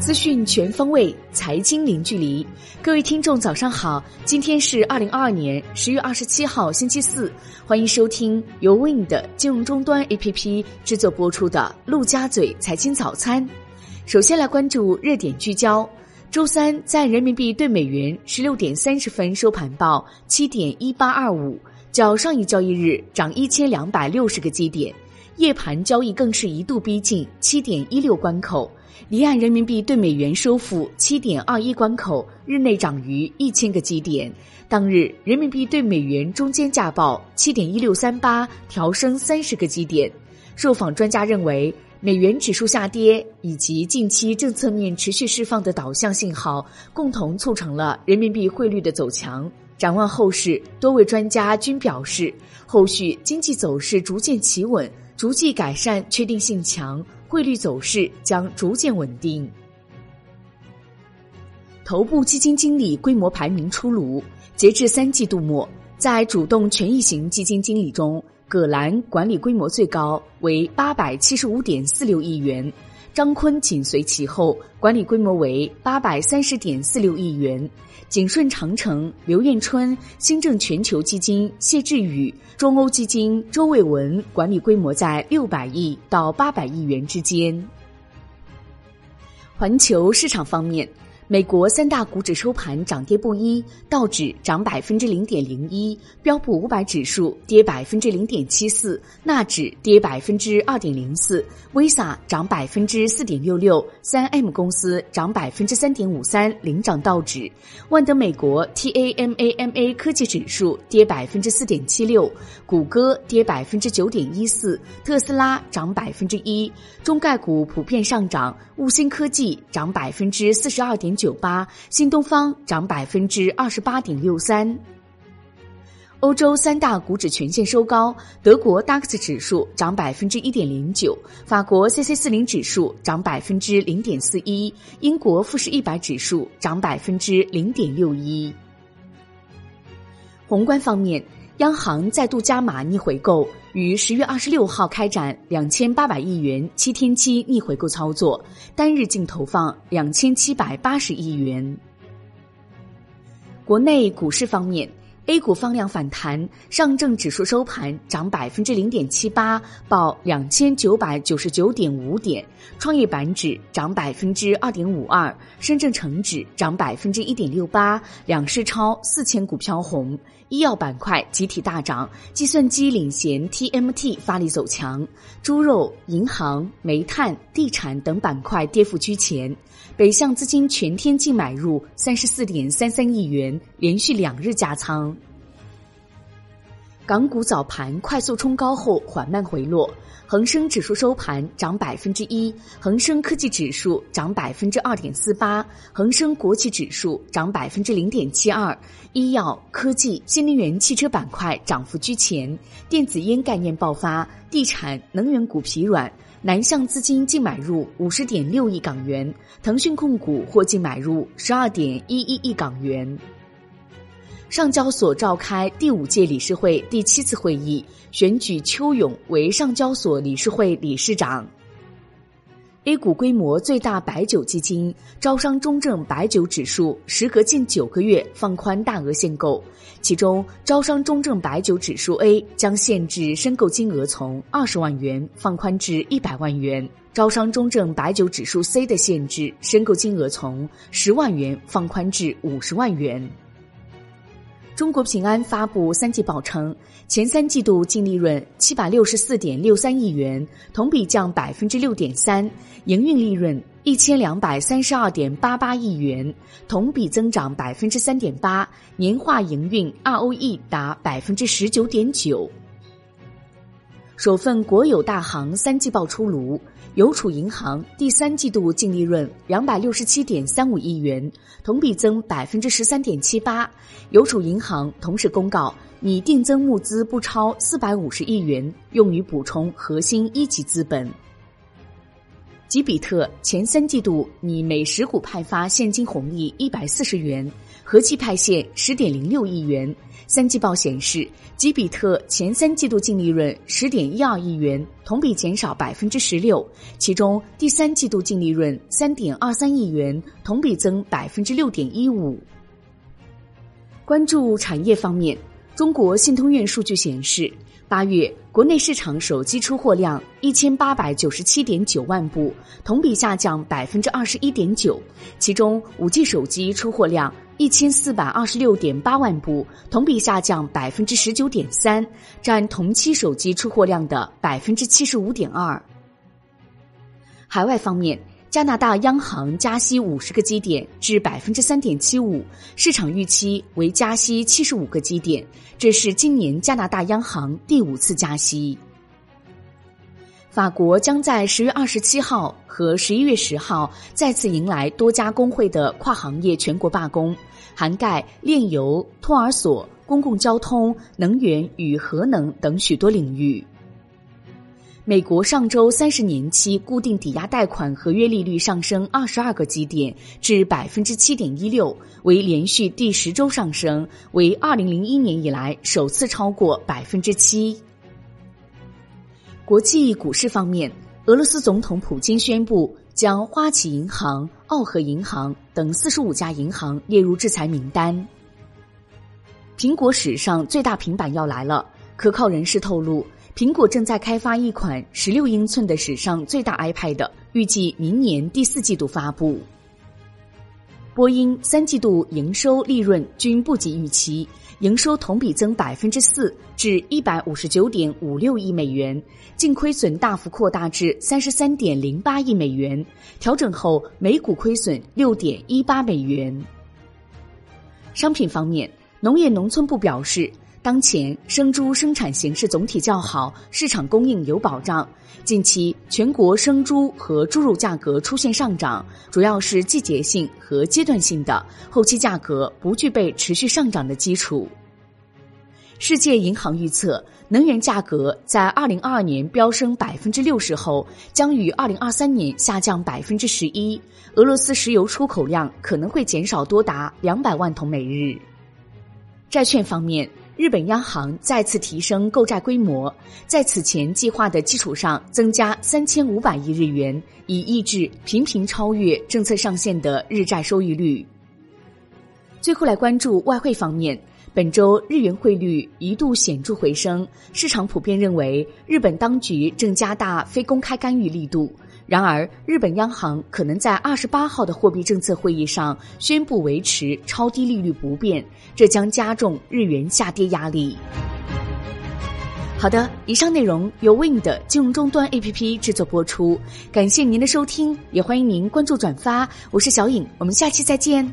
资讯全方位，财经零距离。各位听众，早上好！今天是二零二二年十月二十七号，星期四。欢迎收听由 Win 的金融终端 APP 制作播出的《陆家嘴财经早餐》。首先来关注热点聚焦。周三，在人民币对美元十六点三十分收盘报七点一八二五，较上一交易日涨一千两百六十个基点。夜盘交易更是一度逼近七点一六关口。离岸人民币对美元收复七点二一关口，日内涨逾一千个基点。当日人民币对美元中间价报七点一六三八，调升三十个基点。受访专家认为，美元指数下跌以及近期政策面持续释放的导向信号，共同促成了人民币汇率的走强。展望后市，多位专家均表示，后续经济走势逐渐企稳，逐季改善，确定性强。汇率走势将逐渐稳定。头部基金经理规模排名出炉，截至三季度末，在主动权益型基金经理中，葛兰管理规模最高，为八百七十五点四六亿元。张坤紧随其后，管理规模为八百三十点四六亿元。景顺长城、刘彦春、新政全球基金谢志宇、中欧基金周卫文管理规模在六百亿到八百亿元之间。环球市场方面。美国三大股指收盘涨跌不一，道指涨百分之零点零一，标普五百指数跌百分之零点七四，纳指跌百分之二点零四，Visa 涨百分之四点六六，三 M 公司涨百分之三点五三，领涨道指。万德美国 TAMAMA 科技指数跌百分之四点七六，谷歌跌百分之九点一四，特斯拉涨百分之一，中概股普遍上涨，物星科技涨百分之四十二点。九八，新东方涨百分之二十八点六三。欧洲三大股指全线收高，德国 DAX 指数涨百分之一点零九，法国 CC 四零指数涨百分之零点四一，英国富时一百指数涨百分之零点六一。宏观方面。央行再度加码逆回购，于十月二十六号开展两千八百亿元七天期逆回购操作，单日净投放两千七百八十亿元。国内股市方面。A 股放量反弹，上证指数收盘涨百分之零点七八，报两千九百九十九点五点；创业板指涨百分之二点五二，深圳成指涨百分之一点六八，两市超四千股飘红。医药板块集体大涨，计算机领衔 TMT 发力走强，猪肉、银行、煤炭、地产等板块跌幅居前。北向资金全天净买入三十四点三三亿元，连续两日加仓。港股早盘快速冲高后缓慢回落，恒生指数收盘涨百分之一，恒生科技指数涨百分之二点四八，恒生国企指数涨百分之零点七二。医药、科技、新能源汽车板块涨幅居前，电子烟概念爆发，地产、能源股疲软。南向资金净买入五十点六亿港元，腾讯控股获净买入十二点一一亿港元。上交所召开第五届理事会第七次会议，选举邱勇为上交所理事会理事长。A 股规模最大白酒基金招商中证白酒指数时隔近九个月放宽大额限购，其中招商中证白酒指数 A 将限制申购金额从二十万元放宽至一百万元，招商中证白酒指数 C 的限制申购金额从十万元放宽至五十万元。中国平安发布三季报称，前三季度净利润七百六十四点六三亿元，同比降百分之六点三；营运利润一千两百三十二点八八亿元，同比增长百分之三点八，年化营运 ROE 达百分之十九点九。首份国有大行三季报出炉。邮储银行第三季度净利润两百六十七点三五亿元，同比增百分之十三点七八。邮储银行同时公告，拟定增募资不超四百五十亿元，用于补充核心一级资本。吉比特前三季度拟每十股派发现金红利一百四十元，合计派现十点零六亿元。三季报显示，吉比特前三季度净利润十点一二亿元，同比减少百分之十六，其中第三季度净利润三点二三亿元，同比增百分之六点一五。关注产业方面，中国信通院数据显示。八月，国内市场手机出货量一千八百九十七点九万部，同比下降百分之二十一点九。其中，五 G 手机出货量一千四百二十六点八万部，同比下降百分之十九点三，占同期手机出货量的百分之七十五点二。海外方面。加拿大央行加息五十个基点至百分之三点七五，市场预期为加息七十五个基点，这是今年加拿大央行第五次加息。法国将在十月二十七号和十一月十号再次迎来多家工会的跨行业全国罢工，涵盖炼油、托儿所、公共交通、能源与核能等许多领域。美国上周三十年期固定抵押贷款合约利率上升二十二个基点至百分之七点一六，为连续第十周上升，为二零零一年以来首次超过百分之七。国际股市方面，俄罗斯总统普京宣布将花旗银行、奥河银行等四十五家银行列入制裁名单。苹果史上最大平板要来了，可靠人士透露。苹果正在开发一款十六英寸的史上最大 iPad，预计明年第四季度发布。波音三季度营收利润均不及预期，营收同比增百分之四，至一百五十九点五六亿美元，净亏损大幅扩大至三十三点零八亿美元，调整后每股亏损六点一八美元。商品方面，农业农村部表示。当前生猪生产形势总体较好，市场供应有保障。近期全国生猪和猪肉价格出现上涨，主要是季节性和阶段性的，后期价格不具备持续上涨的基础。世界银行预测，能源价格在二零二二年飙升百分之六十后，将于二零二三年下降百分之十一。俄罗斯石油出口量可能会减少多达两百万桶每日。债券方面。日本央行再次提升购债规模，在此前计划的基础上增加三千五百亿日元，以抑制频频超越政策上限的日债收益率。最后来关注外汇方面，本周日元汇率一度显著回升，市场普遍认为日本当局正加大非公开干预力度。然而，日本央行可能在二十八号的货币政策会议上宣布维持超低利率不变，这将加重日元下跌压力。好的，以上内容由 Wind 金融终端 APP 制作播出，感谢您的收听，也欢迎您关注转发。我是小颖，我们下期再见。